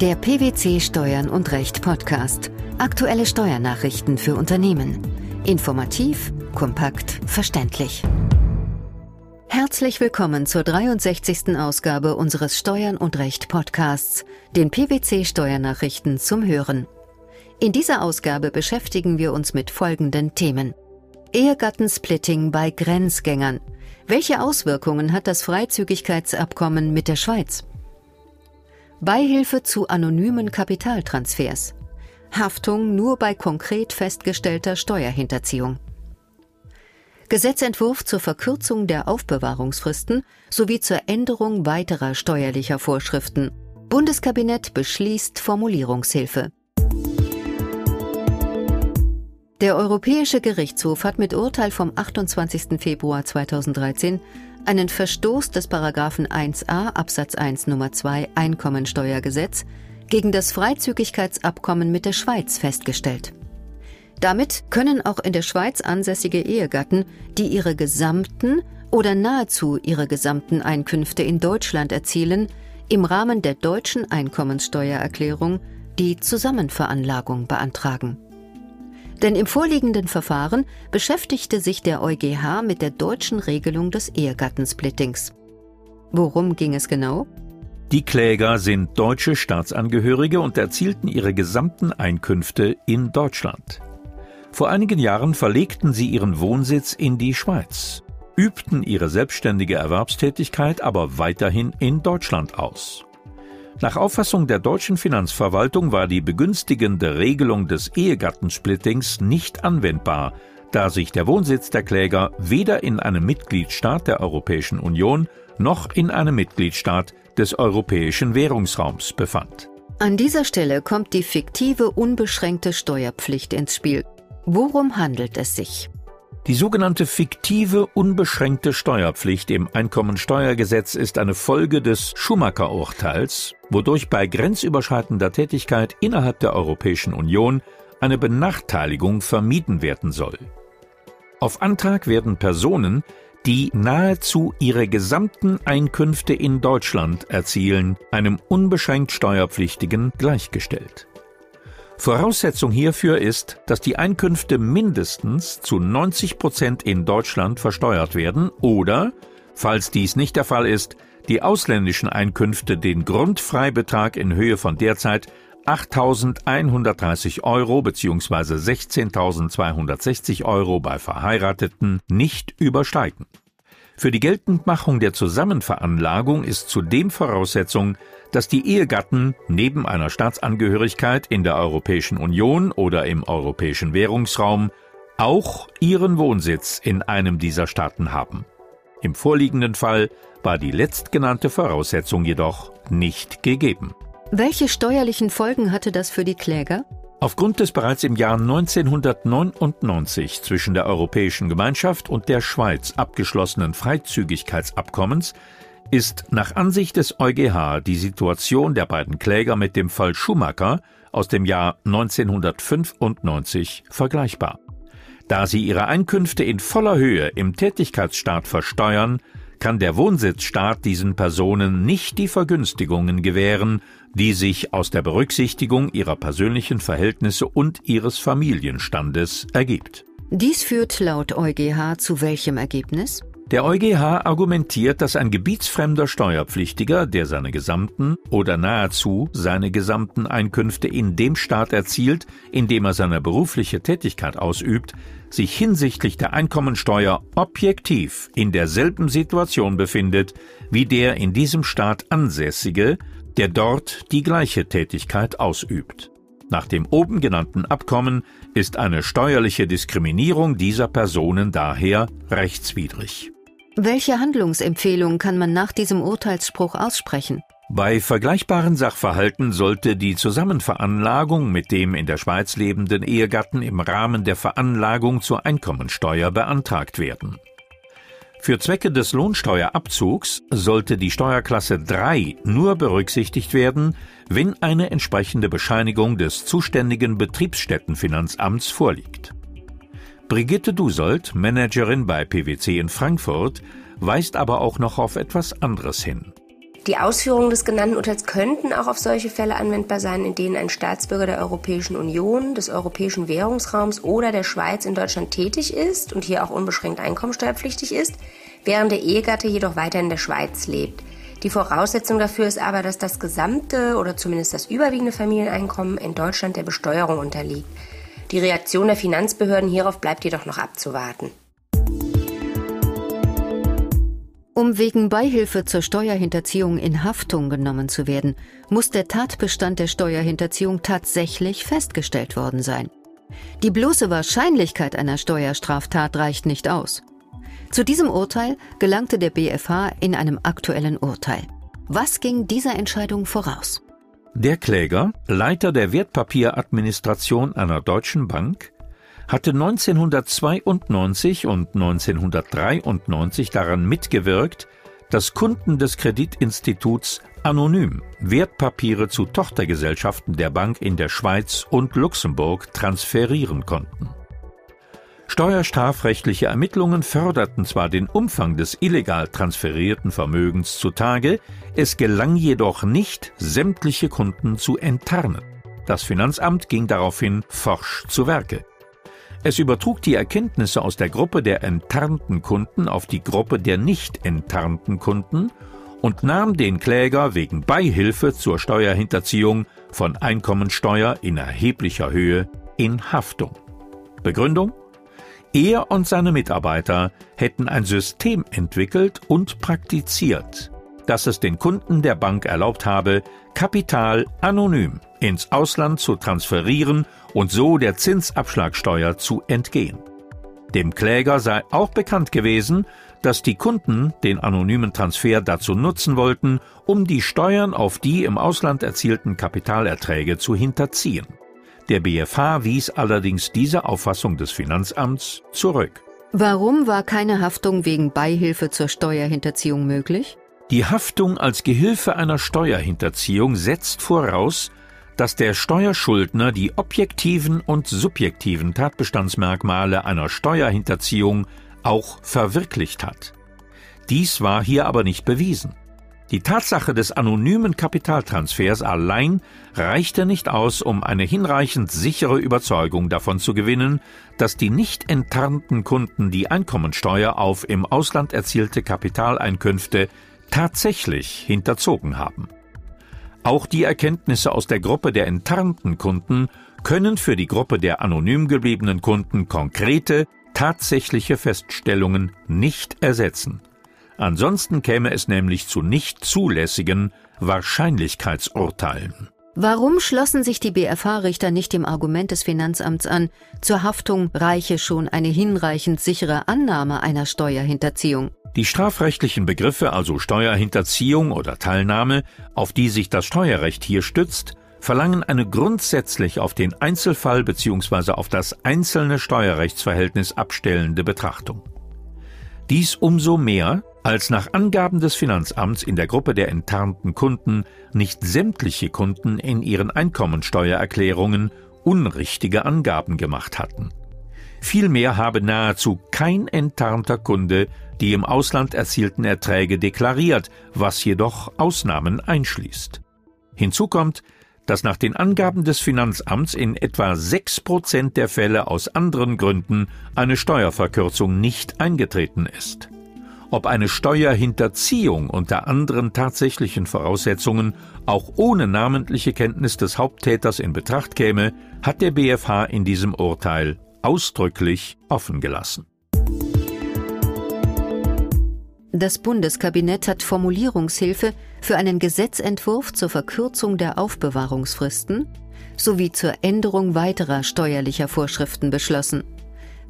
Der PwC Steuern und Recht Podcast. Aktuelle Steuernachrichten für Unternehmen. Informativ, kompakt, verständlich. Herzlich willkommen zur 63. Ausgabe unseres Steuern und Recht Podcasts, den PwC Steuernachrichten zum Hören. In dieser Ausgabe beschäftigen wir uns mit folgenden Themen. Ehegattensplitting bei Grenzgängern. Welche Auswirkungen hat das Freizügigkeitsabkommen mit der Schweiz? Beihilfe zu anonymen Kapitaltransfers. Haftung nur bei konkret festgestellter Steuerhinterziehung. Gesetzentwurf zur Verkürzung der Aufbewahrungsfristen sowie zur Änderung weiterer steuerlicher Vorschriften. Bundeskabinett beschließt Formulierungshilfe. Der Europäische Gerichtshof hat mit Urteil vom 28. Februar 2013 einen Verstoß des Paragraphen 1a Absatz 1 Nummer 2 Einkommensteuergesetz gegen das Freizügigkeitsabkommen mit der Schweiz festgestellt. Damit können auch in der Schweiz ansässige Ehegatten, die ihre gesamten oder nahezu ihre gesamten Einkünfte in Deutschland erzielen, im Rahmen der deutschen Einkommenssteuererklärung die Zusammenveranlagung beantragen. Denn im vorliegenden Verfahren beschäftigte sich der EuGH mit der deutschen Regelung des Ehegattensplittings. Worum ging es genau? Die Kläger sind deutsche Staatsangehörige und erzielten ihre gesamten Einkünfte in Deutschland. Vor einigen Jahren verlegten sie ihren Wohnsitz in die Schweiz, übten ihre selbstständige Erwerbstätigkeit aber weiterhin in Deutschland aus. Nach Auffassung der deutschen Finanzverwaltung war die begünstigende Regelung des Ehegattensplittings nicht anwendbar, da sich der Wohnsitz der Kläger weder in einem Mitgliedstaat der Europäischen Union noch in einem Mitgliedstaat des Europäischen Währungsraums befand. An dieser Stelle kommt die fiktive unbeschränkte Steuerpflicht ins Spiel. Worum handelt es sich? Die sogenannte fiktive unbeschränkte Steuerpflicht im Einkommensteuergesetz ist eine Folge des Schumacher-Urteils, wodurch bei grenzüberschreitender Tätigkeit innerhalb der Europäischen Union eine Benachteiligung vermieden werden soll. Auf Antrag werden Personen, die nahezu ihre gesamten Einkünfte in Deutschland erzielen, einem unbeschränkt Steuerpflichtigen gleichgestellt. Voraussetzung hierfür ist, dass die Einkünfte mindestens zu 90 Prozent in Deutschland versteuert werden oder, falls dies nicht der Fall ist, die ausländischen Einkünfte den Grundfreibetrag in Höhe von derzeit 8.130 Euro bzw. 16.260 Euro bei Verheirateten nicht übersteigen. Für die Geltendmachung der Zusammenveranlagung ist zudem Voraussetzung, dass die Ehegatten neben einer Staatsangehörigkeit in der Europäischen Union oder im Europäischen Währungsraum auch ihren Wohnsitz in einem dieser Staaten haben. Im vorliegenden Fall war die letztgenannte Voraussetzung jedoch nicht gegeben. Welche steuerlichen Folgen hatte das für die Kläger? Aufgrund des bereits im Jahr 1999 zwischen der Europäischen Gemeinschaft und der Schweiz abgeschlossenen Freizügigkeitsabkommens ist nach Ansicht des EuGH die Situation der beiden Kläger mit dem Fall Schumacher aus dem Jahr 1995 vergleichbar. Da sie ihre Einkünfte in voller Höhe im Tätigkeitsstaat versteuern, kann der Wohnsitzstaat diesen Personen nicht die Vergünstigungen gewähren, die sich aus der Berücksichtigung ihrer persönlichen Verhältnisse und ihres Familienstandes ergibt. Dies führt laut EuGH zu welchem Ergebnis? Der EuGH argumentiert, dass ein gebietsfremder Steuerpflichtiger, der seine gesamten oder nahezu seine gesamten Einkünfte in dem Staat erzielt, in dem er seine berufliche Tätigkeit ausübt, sich hinsichtlich der Einkommensteuer objektiv in derselben Situation befindet wie der in diesem Staat Ansässige, der dort die gleiche Tätigkeit ausübt. Nach dem oben genannten Abkommen ist eine steuerliche Diskriminierung dieser Personen daher rechtswidrig. Welche Handlungsempfehlung kann man nach diesem Urteilsspruch aussprechen? Bei vergleichbaren Sachverhalten sollte die Zusammenveranlagung mit dem in der Schweiz lebenden Ehegatten im Rahmen der Veranlagung zur Einkommensteuer beantragt werden. Für Zwecke des Lohnsteuerabzugs sollte die Steuerklasse 3 nur berücksichtigt werden, wenn eine entsprechende Bescheinigung des zuständigen Betriebsstättenfinanzamts vorliegt. Brigitte Dusold, Managerin bei PwC in Frankfurt, weist aber auch noch auf etwas anderes hin. Die Ausführungen des genannten Urteils könnten auch auf solche Fälle anwendbar sein, in denen ein Staatsbürger der Europäischen Union, des Europäischen Währungsraums oder der Schweiz in Deutschland tätig ist und hier auch unbeschränkt einkommensteuerpflichtig ist, während der Ehegatte jedoch weiter in der Schweiz lebt. Die Voraussetzung dafür ist aber, dass das gesamte oder zumindest das überwiegende Familieneinkommen in Deutschland der Besteuerung unterliegt. Die Reaktion der Finanzbehörden hierauf bleibt jedoch noch abzuwarten. Um wegen Beihilfe zur Steuerhinterziehung in Haftung genommen zu werden, muss der Tatbestand der Steuerhinterziehung tatsächlich festgestellt worden sein. Die bloße Wahrscheinlichkeit einer Steuerstraftat reicht nicht aus. Zu diesem Urteil gelangte der BFH in einem aktuellen Urteil. Was ging dieser Entscheidung voraus? Der Kläger, Leiter der Wertpapieradministration einer deutschen Bank, hatte 1992 und 1993 daran mitgewirkt, dass Kunden des Kreditinstituts anonym Wertpapiere zu Tochtergesellschaften der Bank in der Schweiz und Luxemburg transferieren konnten. Steuerstrafrechtliche Ermittlungen förderten zwar den Umfang des illegal transferierten Vermögens zutage, es gelang jedoch nicht, sämtliche Kunden zu enttarnen. Das Finanzamt ging daraufhin forsch zu Werke. Es übertrug die Erkenntnisse aus der Gruppe der enttarnten Kunden auf die Gruppe der nicht enttarnten Kunden und nahm den Kläger wegen Beihilfe zur Steuerhinterziehung von Einkommensteuer in erheblicher Höhe in Haftung. Begründung? Er und seine Mitarbeiter hätten ein System entwickelt und praktiziert, das es den Kunden der Bank erlaubt habe, Kapital anonym ins Ausland zu transferieren und so der Zinsabschlagsteuer zu entgehen. Dem Kläger sei auch bekannt gewesen, dass die Kunden den anonymen Transfer dazu nutzen wollten, um die Steuern auf die im Ausland erzielten Kapitalerträge zu hinterziehen. Der BFH wies allerdings diese Auffassung des Finanzamts zurück. Warum war keine Haftung wegen Beihilfe zur Steuerhinterziehung möglich? Die Haftung als Gehilfe einer Steuerhinterziehung setzt voraus, dass der Steuerschuldner die objektiven und subjektiven Tatbestandsmerkmale einer Steuerhinterziehung auch verwirklicht hat. Dies war hier aber nicht bewiesen. Die Tatsache des anonymen Kapitaltransfers allein reichte nicht aus, um eine hinreichend sichere Überzeugung davon zu gewinnen, dass die nicht enttarnten Kunden die Einkommensteuer auf im Ausland erzielte Kapitaleinkünfte tatsächlich hinterzogen haben. Auch die Erkenntnisse aus der Gruppe der enttarnten Kunden können für die Gruppe der anonym gebliebenen Kunden konkrete, tatsächliche Feststellungen nicht ersetzen. Ansonsten käme es nämlich zu nicht zulässigen Wahrscheinlichkeitsurteilen. Warum schlossen sich die BFH-Richter nicht dem Argument des Finanzamts an, zur Haftung reiche schon eine hinreichend sichere Annahme einer Steuerhinterziehung? Die strafrechtlichen Begriffe, also Steuerhinterziehung oder Teilnahme, auf die sich das Steuerrecht hier stützt, verlangen eine grundsätzlich auf den Einzelfall bzw. auf das einzelne Steuerrechtsverhältnis abstellende Betrachtung. Dies umso mehr, als nach Angaben des Finanzamts in der Gruppe der enttarnten Kunden nicht sämtliche Kunden in ihren Einkommensteuererklärungen unrichtige Angaben gemacht hatten. Vielmehr habe nahezu kein enttarnter Kunde die im Ausland erzielten Erträge deklariert, was jedoch Ausnahmen einschließt. Hinzu kommt, dass nach den Angaben des Finanzamts in etwa sechs Prozent der Fälle aus anderen Gründen eine Steuerverkürzung nicht eingetreten ist. Ob eine Steuerhinterziehung unter anderen tatsächlichen Voraussetzungen auch ohne namentliche Kenntnis des Haupttäters in Betracht käme, hat der BfH in diesem Urteil ausdrücklich offen gelassen. Das Bundeskabinett hat Formulierungshilfe für einen Gesetzentwurf zur Verkürzung der Aufbewahrungsfristen sowie zur Änderung weiterer steuerlicher Vorschriften beschlossen.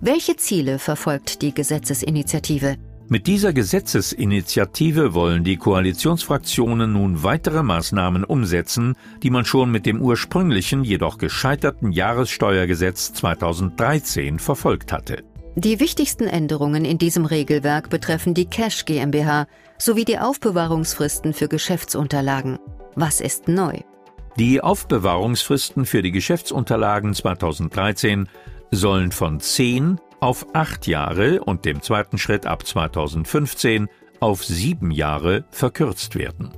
Welche Ziele verfolgt die Gesetzesinitiative? Mit dieser Gesetzesinitiative wollen die Koalitionsfraktionen nun weitere Maßnahmen umsetzen, die man schon mit dem ursprünglichen, jedoch gescheiterten Jahressteuergesetz 2013 verfolgt hatte. Die wichtigsten Änderungen in diesem Regelwerk betreffen die Cash GmbH sowie die Aufbewahrungsfristen für Geschäftsunterlagen. Was ist neu? Die Aufbewahrungsfristen für die Geschäftsunterlagen 2013 sollen von 10 auf 8 Jahre und dem zweiten Schritt ab 2015 auf 7 Jahre verkürzt werden.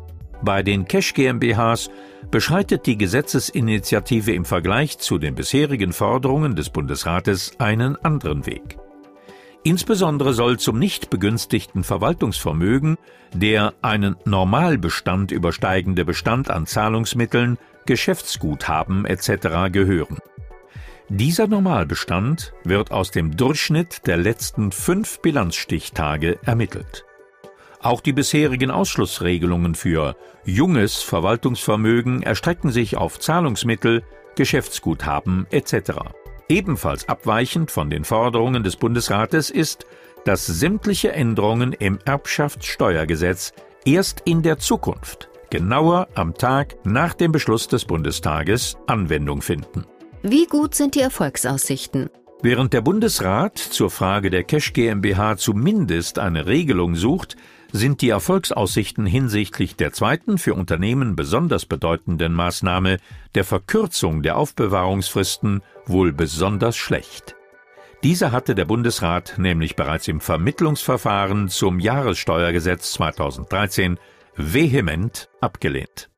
Bei den Cash GmbHs beschreitet die Gesetzesinitiative im Vergleich zu den bisherigen Forderungen des Bundesrates einen anderen Weg. Insbesondere soll zum nicht begünstigten Verwaltungsvermögen der einen Normalbestand übersteigende Bestand an Zahlungsmitteln, Geschäftsguthaben etc. gehören. Dieser Normalbestand wird aus dem Durchschnitt der letzten fünf Bilanzstichtage ermittelt. Auch die bisherigen Ausschlussregelungen für junges Verwaltungsvermögen erstrecken sich auf Zahlungsmittel, Geschäftsguthaben etc. Ebenfalls abweichend von den Forderungen des Bundesrates ist, dass sämtliche Änderungen im Erbschaftssteuergesetz erst in der Zukunft, genauer am Tag nach dem Beschluss des Bundestages, Anwendung finden. Wie gut sind die Erfolgsaussichten? Während der Bundesrat zur Frage der Cash GmbH zumindest eine Regelung sucht, sind die Erfolgsaussichten hinsichtlich der zweiten für Unternehmen besonders bedeutenden Maßnahme der Verkürzung der Aufbewahrungsfristen wohl besonders schlecht. Diese hatte der Bundesrat nämlich bereits im Vermittlungsverfahren zum Jahressteuergesetz 2013 vehement abgelehnt.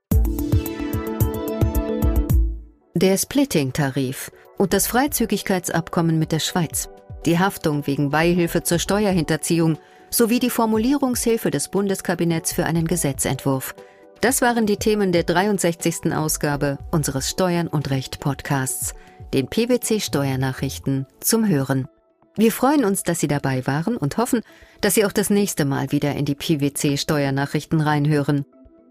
Der Splitting-Tarif und das Freizügigkeitsabkommen mit der Schweiz, die Haftung wegen Beihilfe zur Steuerhinterziehung sowie die Formulierungshilfe des Bundeskabinetts für einen Gesetzentwurf. Das waren die Themen der 63. Ausgabe unseres Steuern und Recht Podcasts, den PwC Steuernachrichten zum Hören. Wir freuen uns, dass Sie dabei waren und hoffen, dass Sie auch das nächste Mal wieder in die PwC Steuernachrichten reinhören.